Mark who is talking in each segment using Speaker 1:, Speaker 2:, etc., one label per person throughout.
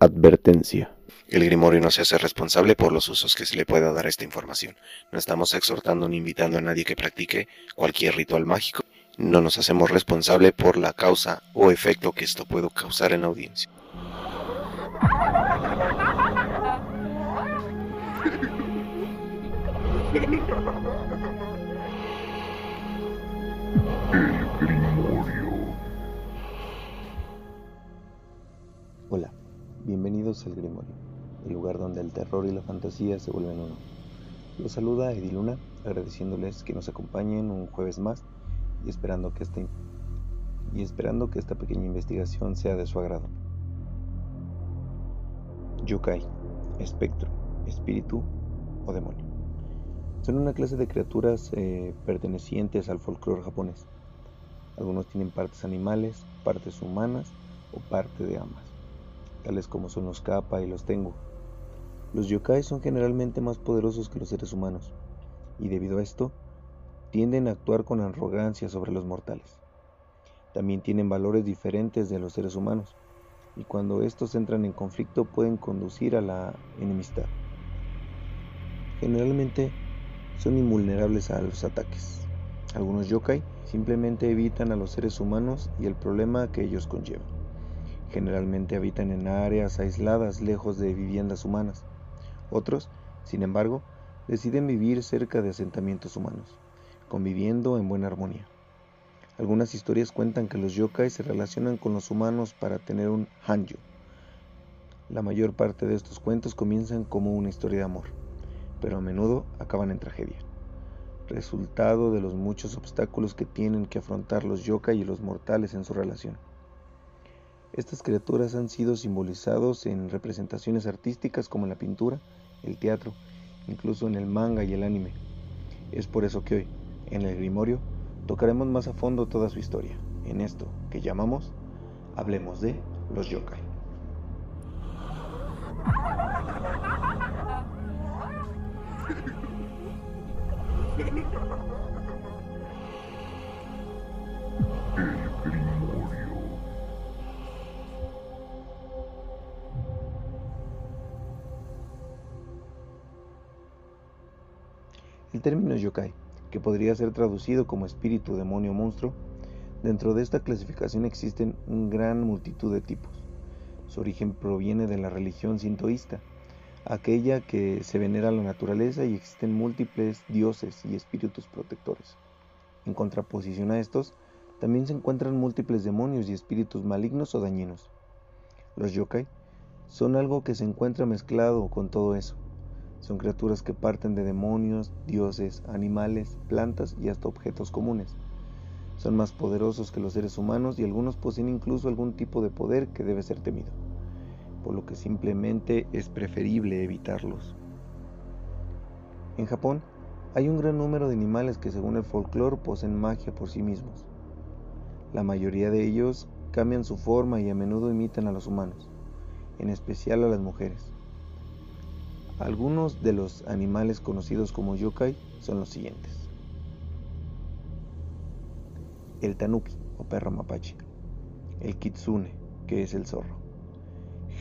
Speaker 1: Advertencia. El Grimorio no se hace responsable por los usos que se le pueda dar a esta información. No estamos exhortando ni invitando a nadie que practique cualquier ritual mágico. No nos hacemos responsable por la causa o efecto que esto pueda causar en la audiencia.
Speaker 2: Hola, bienvenidos al Grimorio, el lugar donde el terror y la fantasía se vuelven uno. Los saluda Ediluna, agradeciéndoles que nos acompañen un jueves más y esperando que este y esperando que esta pequeña investigación sea de su agrado. Yokai, espectro, espíritu o demonio. Son una clase de criaturas eh, pertenecientes al folclore japonés. Algunos tienen partes animales, partes humanas o parte de ambas, tales como son los kappa y los tengu. Los yokai son generalmente más poderosos que los seres humanos, y debido a esto, tienden a actuar con arrogancia sobre los mortales. También tienen valores diferentes de los seres humanos, y cuando estos entran en conflicto pueden conducir a la enemistad. Generalmente son invulnerables a los ataques. Algunos yokai simplemente evitan a los seres humanos y el problema que ellos conllevan. Generalmente habitan en áreas aisladas lejos de viviendas humanas. Otros, sin embargo, deciden vivir cerca de asentamientos humanos, conviviendo en buena armonía. Algunas historias cuentan que los yokai se relacionan con los humanos para tener un hanjo. La mayor parte de estos cuentos comienzan como una historia de amor, pero a menudo acaban en tragedia resultado de los muchos obstáculos que tienen que afrontar los yokai y los mortales en su relación. Estas criaturas han sido simbolizados en representaciones artísticas como la pintura, el teatro, incluso en el manga y el anime. Es por eso que hoy, en el Grimorio, tocaremos más a fondo toda su historia, en esto que llamamos Hablemos de los yokai. término yokai, que podría ser traducido como espíritu, demonio o monstruo, dentro de esta clasificación existen una gran multitud de tipos. Su origen proviene de la religión sintoísta, aquella que se venera la naturaleza y existen múltiples dioses y espíritus protectores. En contraposición a estos, también se encuentran múltiples demonios y espíritus malignos o dañinos. Los yokai son algo que se encuentra mezclado con todo eso. Son criaturas que parten de demonios, dioses, animales, plantas y hasta objetos comunes. Son más poderosos que los seres humanos y algunos poseen incluso algún tipo de poder que debe ser temido, por lo que simplemente es preferible evitarlos. En Japón hay un gran número de animales que según el folclore poseen magia por sí mismos. La mayoría de ellos cambian su forma y a menudo imitan a los humanos, en especial a las mujeres. Algunos de los animales conocidos como yokai son los siguientes. El tanuki o perro mapache. El kitsune, que es el zorro.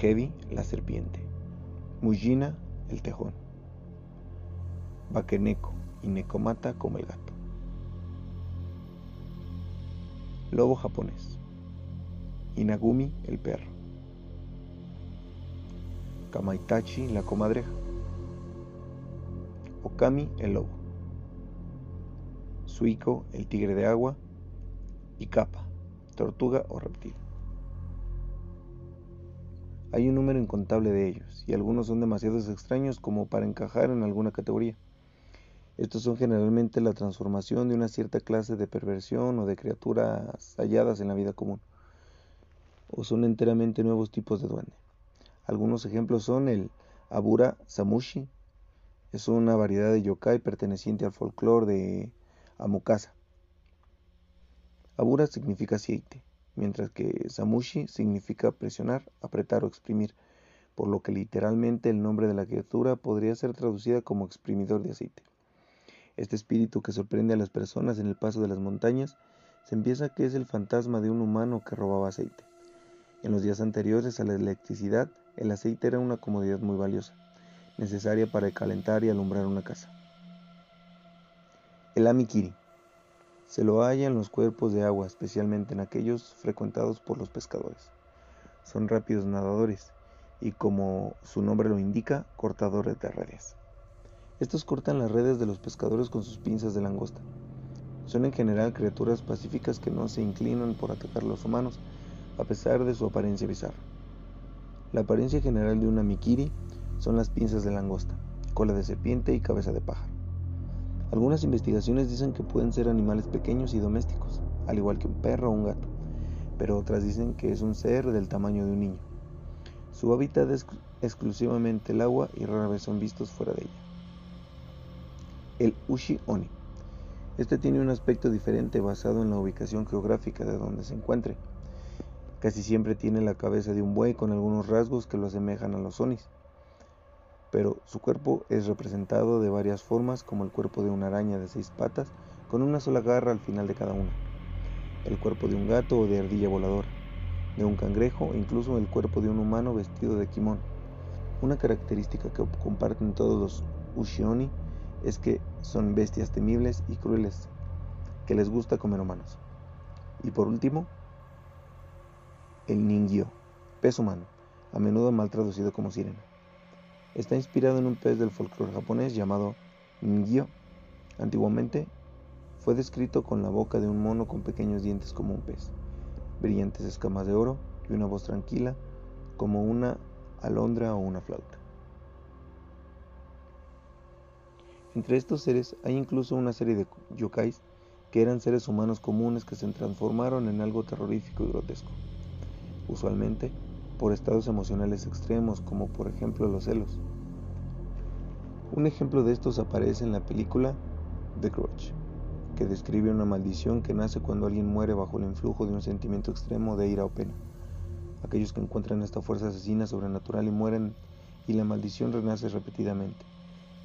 Speaker 2: Hebi, la serpiente. Mujina, el tejón. Bakeneko y Nekomata como el gato. Lobo japonés. Inagumi, el perro. Kamaitachi, la comadreja. Okami, el lobo. Suiko, el tigre de agua. Y Kappa, tortuga o reptil. Hay un número incontable de ellos, y algunos son demasiado extraños como para encajar en alguna categoría. Estos son generalmente la transformación de una cierta clase de perversión o de criaturas halladas en la vida común, o son enteramente nuevos tipos de duende. Algunos ejemplos son el Abura Samushi, es una variedad de yokai perteneciente al folclore de Amukasa. Abura significa aceite, mientras que Samushi significa presionar, apretar o exprimir, por lo que literalmente el nombre de la criatura podría ser traducida como exprimidor de aceite. Este espíritu que sorprende a las personas en el paso de las montañas se empieza que es el fantasma de un humano que robaba aceite. En los días anteriores a la electricidad, El aceite era una comodidad muy valiosa, necesaria para calentar y alumbrar una casa. El amikiri se lo halla en los cuerpos de agua, especialmente en aquellos frecuentados por los pescadores. Son rápidos nadadores y, como su nombre lo indica, cortadores de redes. Estos cortan las redes de los pescadores con sus pinzas de langosta. Son en general criaturas pacíficas que no se inclinan por atacar a los humanos, a pesar de su apariencia bizarra. La apariencia general de una mikiri son las pinzas de langosta, cola de serpiente y cabeza de pájaro. Algunas investigaciones dicen que pueden ser animales pequeños y domésticos, al igual que un perro o un gato, pero otras dicen que es un ser del tamaño de un niño. Su hábitat es exclusivamente el agua y rara vez son vistos fuera de ella. El Ushi Oni. Este tiene un aspecto diferente basado en la ubicación geográfica de donde se encuentre. Casi siempre tiene la cabeza de un buey con algunos rasgos que lo asemejan a los onis pero su cuerpo es representado de varias formas como el cuerpo de una araña de seis patas con una sola garra al final de cada una, el cuerpo de un gato o de ardilla voladora, de un cangrejo o incluso el cuerpo de un humano vestido de kimón. Una característica que comparten todos los Ushioni es que son bestias temibles y crueles, que les gusta comer humanos. Y por último, el Ningyo, pez humano, a menudo mal traducido como sirena. Está inspirado en un pez del folclore japonés llamado Ngyo. Antiguamente fue descrito con la boca de un mono con pequeños dientes como un pez, brillantes escamas de oro y una voz tranquila como una alondra o una flauta. Entre estos seres hay incluso una serie de yokais que eran seres humanos comunes que se transformaron en algo terrorífico y grotesco. Usualmente por estados emocionales extremos, como por ejemplo los celos. Un ejemplo de estos aparece en la película The Grudge, que describe una maldición que nace cuando alguien muere bajo el influjo de un sentimiento extremo de ira o pena. Aquellos que encuentran esta fuerza asesina sobrenatural y mueren y la maldición renace repetidamente,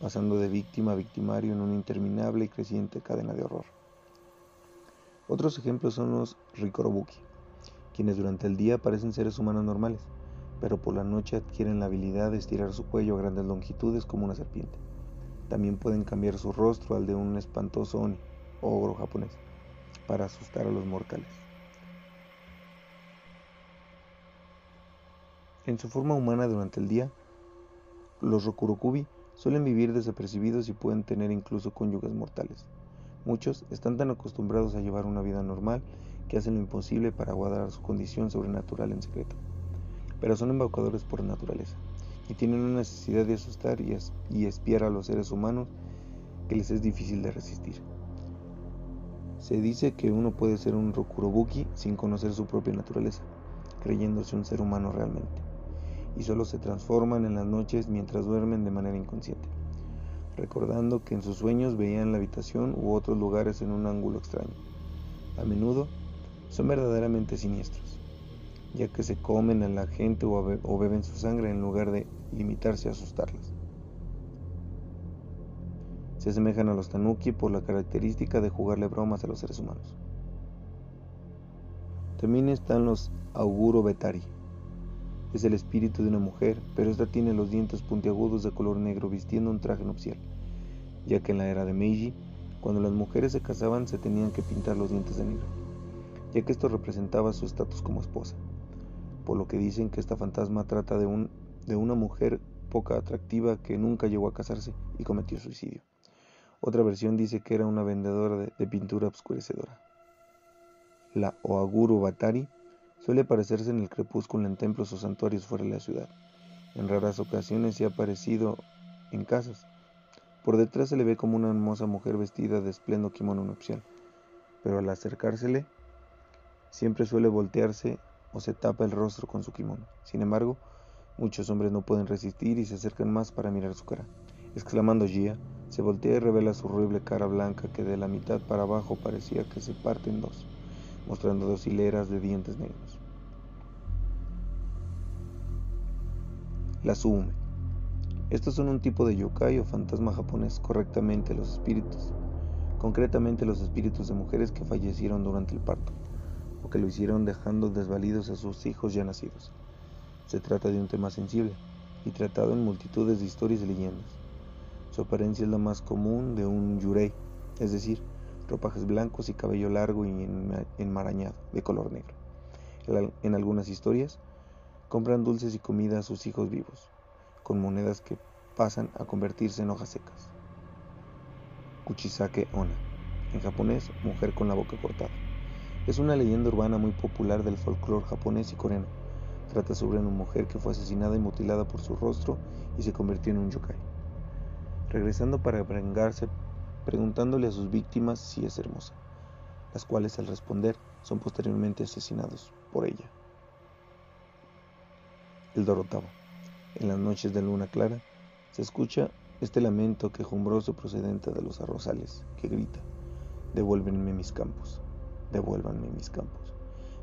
Speaker 2: pasando de víctima a victimario en una interminable y creciente cadena de horror. Otros ejemplos son los Rikorobuki, quienes durante el día parecen seres humanos normales, pero por la noche adquieren la habilidad de estirar su cuello a grandes longitudes como una serpiente. También pueden cambiar su rostro al de un espantoso oni, ogro japonés, para asustar a los mortales. En su forma humana durante el día, los Rokurokubi suelen vivir desapercibidos y pueden tener incluso cónyuges mortales. Muchos están tan acostumbrados a llevar una vida normal que hacen lo imposible para guardar su condición sobrenatural en secreto. Pero son embaucadores por naturaleza y tienen una necesidad de asustar y, espiar a los seres humanos que les es difícil de resistir. Se dice que uno puede ser un Rokurobuki sin conocer su propia naturaleza, creyéndose un ser humano realmente, y solo se transforman en las noches mientras duermen de manera inconsciente, recordando que en sus sueños veían la habitación u otros lugares en un ángulo extraño. A menudo son verdaderamente siniestros, ya que se comen a la gente o, beben su sangre en lugar de limitarse a asustarlas. Se asemejan a los tanuki por la característica de jugarle bromas a los seres humanos. También están los auguro betari. Es el espíritu de una mujer, pero esta tiene los dientes puntiagudos de color negro vistiendo un traje nupcial, ya que en la era de Meiji, cuando las mujeres se casaban se tenían que pintar los dientes de negro ya que esto representaba su estatus como esposa, por lo que dicen que esta fantasma trata de, un, de una mujer poca atractiva que nunca llegó a casarse y cometió suicidio. Otra versión dice que era una vendedora de, pintura obscurecedora. La Oaguru Batari suele aparecerse en el crepúsculo en templos o santuarios fuera de la ciudad. En raras ocasiones se ha aparecido en casas. Por detrás se le ve como una hermosa mujer vestida de esplendo kimono nupcial, pero al acercársele Siempre suele voltearse o se tapa el rostro con su kimono. Sin embargo, muchos hombres no pueden resistir y se acercan más para mirar su cara. Exclamando Gia, se voltea y revela su horrible cara blanca que de la mitad para abajo parecía que se parte en dos, mostrando dos hileras de dientes negros. La Suume. Estos son un tipo de yokai o fantasma japonés, correctamente los espíritus, concretamente los espíritus de mujeres que fallecieron durante el parto o que lo hicieron dejando desvalidos a sus hijos ya nacidos. Se trata de un tema sensible y tratado en multitudes de historias y leyendas. Su apariencia es la más común de un yurei, es decir, ropajes blancos y cabello largo y enmarañado, de color negro. En algunas historias, compran dulces y comida a sus hijos vivos, con monedas que pasan a convertirse en hojas secas. Kuchisake Ona, en japonés, mujer con la boca cortada. Es una leyenda urbana muy popular del folclore japonés y coreano. Trata sobre una mujer que fue asesinada y mutilada por su rostro y se convirtió en un yokai. Regresando para vengarse, preguntándole a sus víctimas si es hermosa, las cuales al responder son posteriormente asesinados por ella. El Dorotavo. En las noches de luna clara se escucha este lamento quejumbroso procedente de los arrozales, que grita, devuélvenme mis campos, devuélvanme mis campos,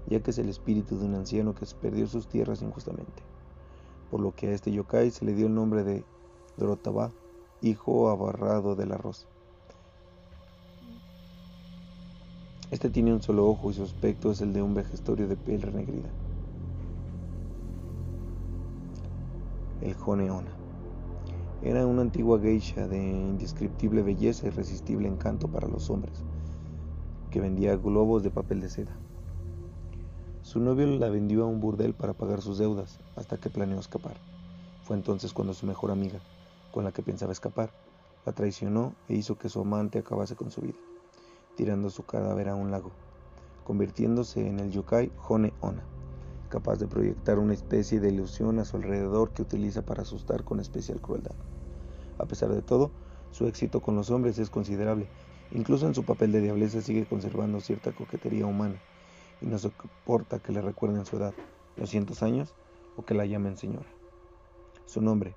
Speaker 2: ya que es el espíritu de un anciano que perdió sus tierras injustamente, por lo que a este yokai se le dio el nombre de Dorotaba, hijo abarrado del arroz. Este tiene un solo ojo y su aspecto es el de un vejestorio de piel renegrida. El Joneona. Era una antigua geisha de indescriptible belleza y irresistible encanto para los hombres, vendía globos de papel de seda. Su novio la vendió a un burdel para pagar sus deudas, hasta que planeó escapar. Fue entonces cuando su mejor amiga, con la que pensaba escapar, la traicionó e hizo que su amante acabase con su vida, tirando su cadáver a un lago, convirtiéndose en el yokai Hone Ona capaz de proyectar una especie de ilusión a su alrededor que utiliza para asustar con especial crueldad. A pesar de todo, su éxito con los hombres es considerable. Incluso en su papel de diableza sigue conservando cierta coquetería humana y no soporta que le recuerden su edad, 200 años, o que la llamen señora. Su nombre,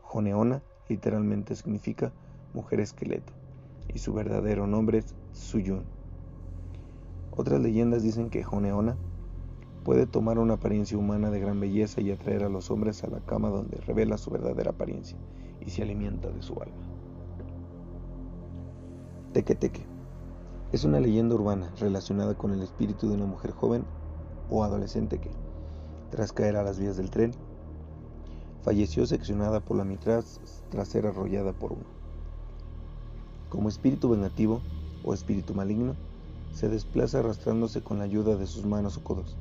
Speaker 2: Joneona, literalmente significa mujer esqueleto, y su verdadero nombre es Suyun. Otras leyendas dicen que Joneona puede tomar una apariencia humana de gran belleza y atraer a los hombres a la cama donde revela su verdadera apariencia y se alimenta de su alma. Teque es una leyenda urbana relacionada con el espíritu de una mujer joven o adolescente que, tras caer a las vías del tren, falleció seccionada por la mitad tras ser arrollada por uno. Como espíritu vengativo o espíritu maligno, se desplaza arrastrándose con la ayuda de sus manos o codos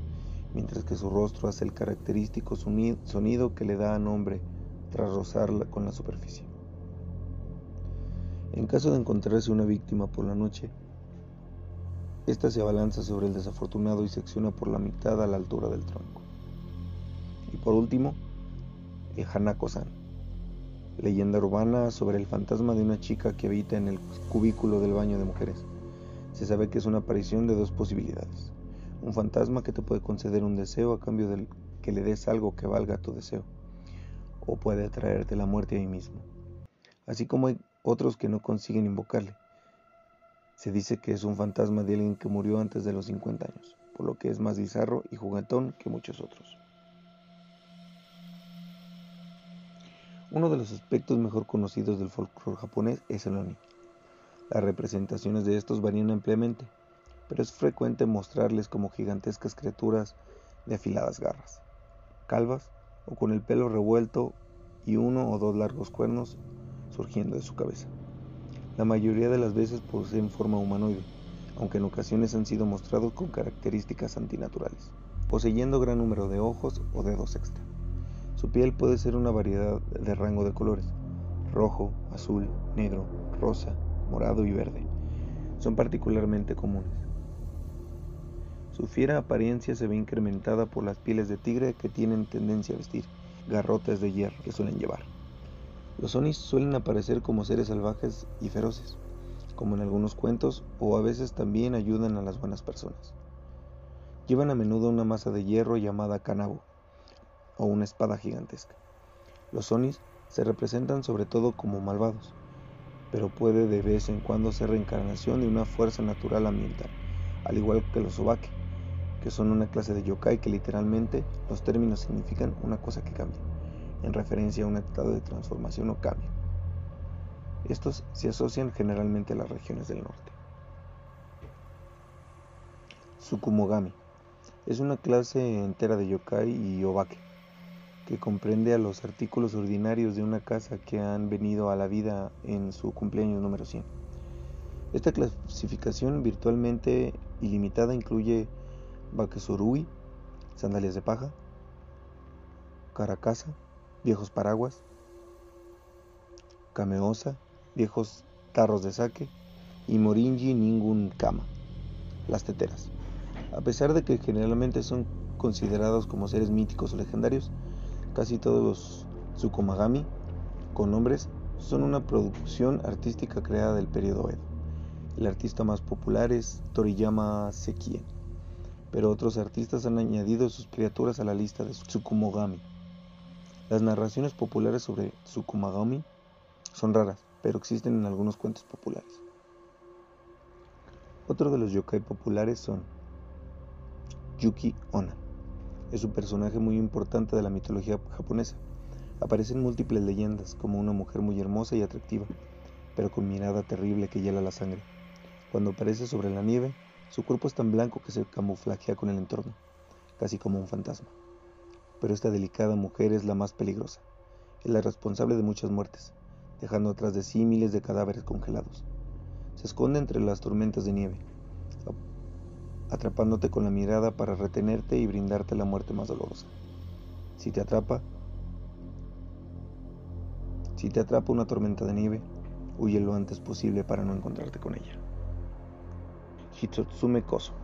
Speaker 2: mientras que su rostro hace el característico sonido que le da nombre tras rozarla con la superficie. En caso de encontrarse una víctima por la noche, ésta se abalanza sobre el desafortunado y secciona por la mitad a la altura del tronco. Y por último, el Hanako-san, leyenda urbana sobre el fantasma de una chica que habita en el cubículo del baño de mujeres. Se sabe que es una aparición de dos posibilidades un fantasma que te puede conceder un deseo a cambio de que le des algo que valga tu deseo, o puede traerte la muerte ahí mismo. Así como hay otros que no consiguen invocarle. Se dice que es un fantasma de alguien que murió antes de los 50 años, por lo que es más bizarro y juguetón que muchos otros. Uno de los aspectos mejor conocidos del folclore japonés es el oni. Las representaciones de estos varían ampliamente, pero es frecuente mostrarles como gigantescas criaturas de afiladas garras, calvas o con el pelo revuelto y uno o dos largos cuernos surgiendo de su cabeza. La mayoría de las veces poseen forma humanoide, aunque en ocasiones han sido mostrados con características antinaturales, poseyendo gran número de ojos o dedos extra. Su piel puede ser una variedad de rango de colores, rojo, azul, negro, rosa, morado y verde. Son particularmente comunes. Su fiera apariencia se ve incrementada por las pieles de tigre que tienen tendencia a vestir, garrotes de hierro que suelen llevar. Los onis suelen aparecer como seres salvajes y feroces, como en algunos cuentos, o a veces también ayudan a las buenas personas. Llevan a menudo una masa de hierro llamada kanabo, o una espada gigantesca. Los onis se representan sobre todo como malvados, pero puede de vez en cuando ser reencarnación de una fuerza natural ambiental, al igual que los obake, que son una clase de yokai que literalmente los términos significan una cosa que cambia, en referencia a un estado de transformación o cambio. Estos se asocian generalmente a las regiones del norte. Tsukumogami es una clase entera de yokai y obake, que comprende a los artículos ordinarios de una casa que han venido a la vida en su cumpleaños número 100. Esta clasificación virtualmente ilimitada incluye Bakesurui, sandalias de paja, caracasa, viejos paraguas, kameosa, viejos tarros de saque y morinji ningún kama, las teteras. A pesar de que generalmente son considerados como seres míticos o legendarios, casi todos los tsukumagami con nombres son una producción artística creada del periodo Edo. El artista más popular es Toriyama Sekien, pero otros artistas han añadido sus criaturas a la lista de Tsukumogami. Las narraciones populares sobre Tsukumogami son raras, pero existen en algunos cuentos populares. Otro de los yokai populares son Yuki Onna. Es un personaje muy importante de la mitología japonesa. Aparece en múltiples leyendas como una mujer muy hermosa y atractiva, pero con mirada terrible que hiela la sangre. Cuando aparece sobre la nieve, su cuerpo es tan blanco que se camuflajea con el entorno, casi como un fantasma. Pero esta delicada mujer es la más peligrosa. Es la responsable de muchas muertes, dejando atrás de sí miles de cadáveres congelados. Se esconde entre las tormentas de nieve, atrapándote con la mirada para retenerte y brindarte la muerte más dolorosa. Si te atrapa, si te atrapa una tormenta de nieve, huye lo antes posible para no encontrarte con ella. Hitsutsume Koso.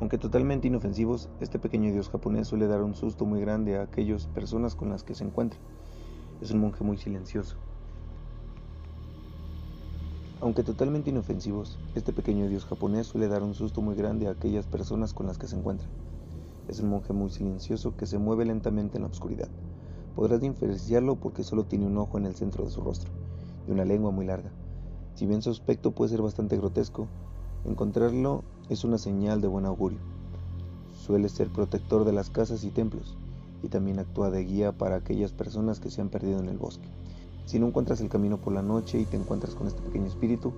Speaker 2: Aunque totalmente inofensivos, este pequeño dios japonés suele dar un susto muy grande a aquellas personas con las que se encuentra. Es un monje muy silencioso, aunque totalmente inofensivos, este pequeño dios japonés suele dar un susto muy grande a aquellas personas con las que se encuentra. Es un monje muy silencioso que se mueve lentamente en la oscuridad. Podrás diferenciarlo porque solo tiene un ojo en el centro de su rostro y una lengua muy larga. Si bien su aspecto puede ser bastante grotesco, encontrarlo es una señal de buen augurio. Suele ser protector de las casas y templos y también actúa de guía para aquellas personas que se han perdido en el bosque. Si no encuentras el camino por la noche y te encuentras con este pequeño espíritu,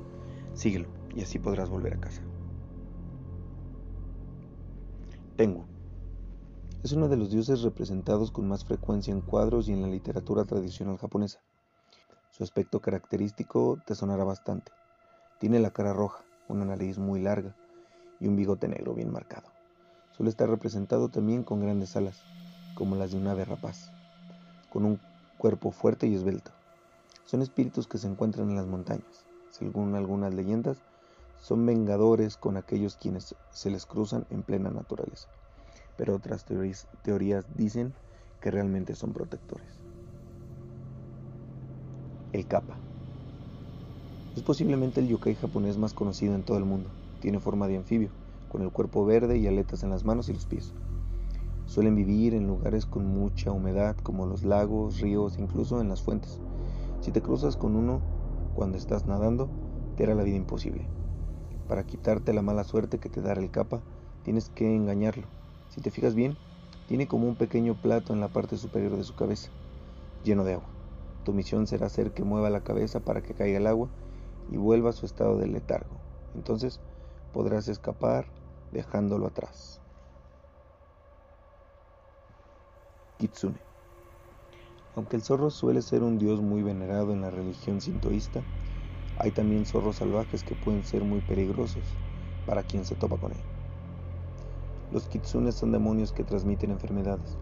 Speaker 2: síguelo y así podrás volver a casa. Tengu. Es uno de los dioses representados con más frecuencia en cuadros y en la literatura tradicional japonesa. Su aspecto característico te sonará bastante. Tiene la cara roja, una nariz muy larga y un bigote negro bien marcado. Suele estar representado también con grandes alas, como las de un ave rapaz, con un cuerpo fuerte y esbelto. Son espíritus que se encuentran en las montañas. Según algunas leyendas, son vengadores con aquellos quienes se les cruzan en plena naturaleza. Pero otras teorías, dicen que realmente son protectores. El kappa. Es posiblemente el yokai japonés más conocido en todo el mundo. Tiene forma de anfibio, con el cuerpo verde y aletas en las manos y los pies. Suelen vivir en lugares con mucha humedad como los lagos, ríos, incluso en las fuentes. Si te cruzas con uno cuando estás nadando, te hará la vida imposible. Para quitarte la mala suerte que te dará el capa, tienes que engañarlo. Si te fijas bien, tiene como un pequeño plato en la parte superior de su cabeza, lleno de agua. Tu misión será hacer que mueva la cabeza para que caiga el agua y vuelva a su estado de letargo. Entonces podrás escapar dejándolo atrás. Kitsune aunque el zorro suele ser un dios muy venerado en la religión sintoísta, hay también zorros salvajes que pueden ser muy peligrosos para quien se topa con él. Los kitsunes son demonios que transmiten enfermedades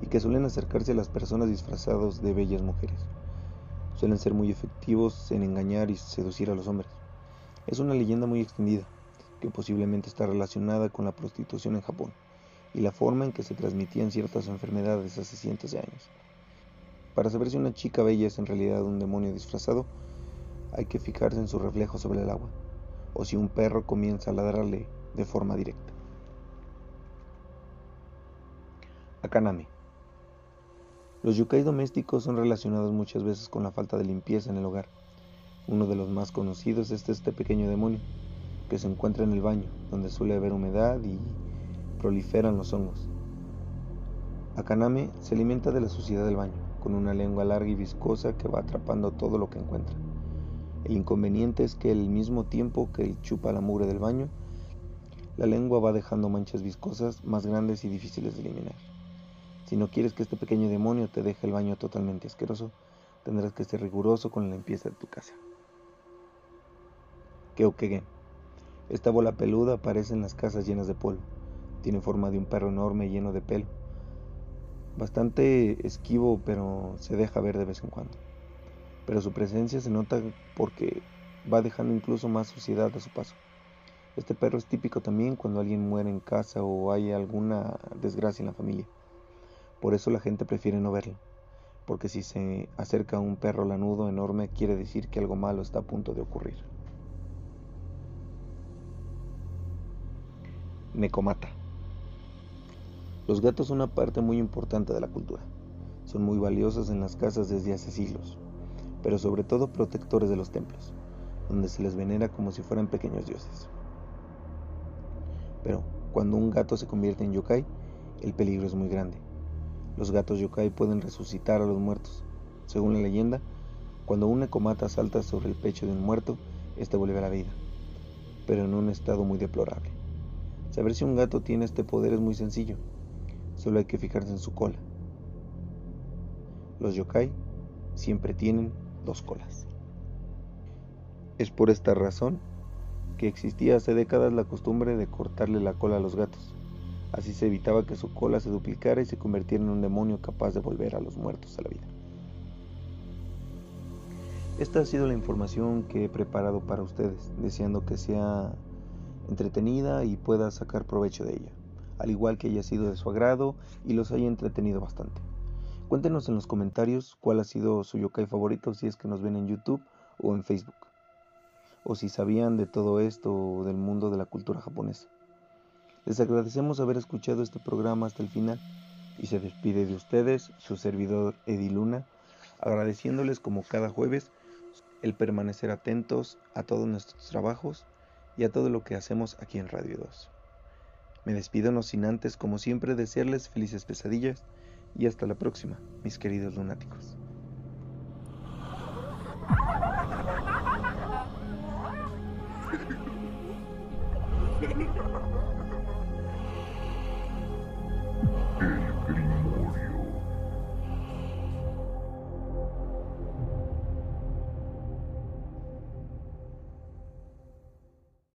Speaker 2: y que suelen acercarse a las personas disfrazados de bellas mujeres. Suelen ser muy efectivos en engañar y seducir a los hombres. Es una leyenda muy extendida, posiblemente está relacionada con la prostitución en Japón y la forma en que se transmitían ciertas enfermedades hace cientos de años. Para saber si una chica bella es en realidad un demonio disfrazado, hay que fijarse en su reflejo sobre el agua, o si un perro comienza a ladrarle de forma directa. Akaname. Los yukai domésticos son relacionados muchas veces con la falta de limpieza en el hogar. Uno de los más conocidos es este pequeño demonio, se encuentra en el baño, donde suele haber humedad y proliferan los hongos. Akaname se alimenta de la suciedad del baño con una lengua larga y viscosa que va atrapando todo lo que encuentra. El inconveniente es que al mismo tiempo que él chupa la mugre del baño, la lengua va dejando manchas viscosas más grandes y difíciles de eliminar. Si no quieres que este pequeño demonio te deje el baño totalmente asqueroso, tendrás que ser riguroso con la limpieza de tu casa. Keokegen. Esta bola peluda aparece en las casas llenas de polvo. Tiene forma de un perro enorme lleno de pelo. Bastante esquivo, pero se deja ver de vez en cuando. Pero su presencia se nota porque va dejando incluso más suciedad a su paso. Este perro es típico también cuando alguien muere en casa o hay alguna desgracia en la familia. Por eso la gente prefiere no verlo, porque si se acerca un perro lanudo enorme quiere decir que algo malo está a punto de ocurrir. Necomata. Los gatos son una parte muy importante de la cultura. Son muy valiosos en las casas desde hace siglos, pero sobre todo protectores de los templos, donde se les venera como si fueran pequeños dioses. Pero cuando un gato se convierte en yokai, el peligro es muy grande. Los gatos yokai pueden resucitar a los muertos. Según la leyenda, cuando un necomata salta sobre el pecho de un muerto, éste vuelve a la vida, pero en un estado muy deplorable. Saber si un gato tiene este poder es muy sencillo. Solo hay que fijarse en su cola. Los yokai siempre tienen dos colas. Es por esta razón que existía hace décadas la costumbre de cortarle la cola a los gatos. Así se evitaba que su cola se duplicara y se convirtiera en un demonio capaz de volver a los muertos a la vida. Esta ha sido la información que he preparado para ustedes, deseando que sea entretenida y pueda sacar provecho de ella, al igual que haya sido de su agrado y los haya entretenido bastante. Cuéntenos en los comentarios cuál ha sido su yokai favorito si es que nos ven en YouTube o en Facebook o si sabían de todo esto del mundo de la cultura japonesa. Les agradecemos haber escuchado este programa hasta el final y se despide de ustedes su servidor Ediluna, agradeciéndoles como cada jueves el permanecer atentos a todos nuestros trabajos y a todo lo que hacemos aquí en Radio 2. Me despido no sin antes, como siempre, desearles felices pesadillas y hasta la próxima, mis queridos lunáticos.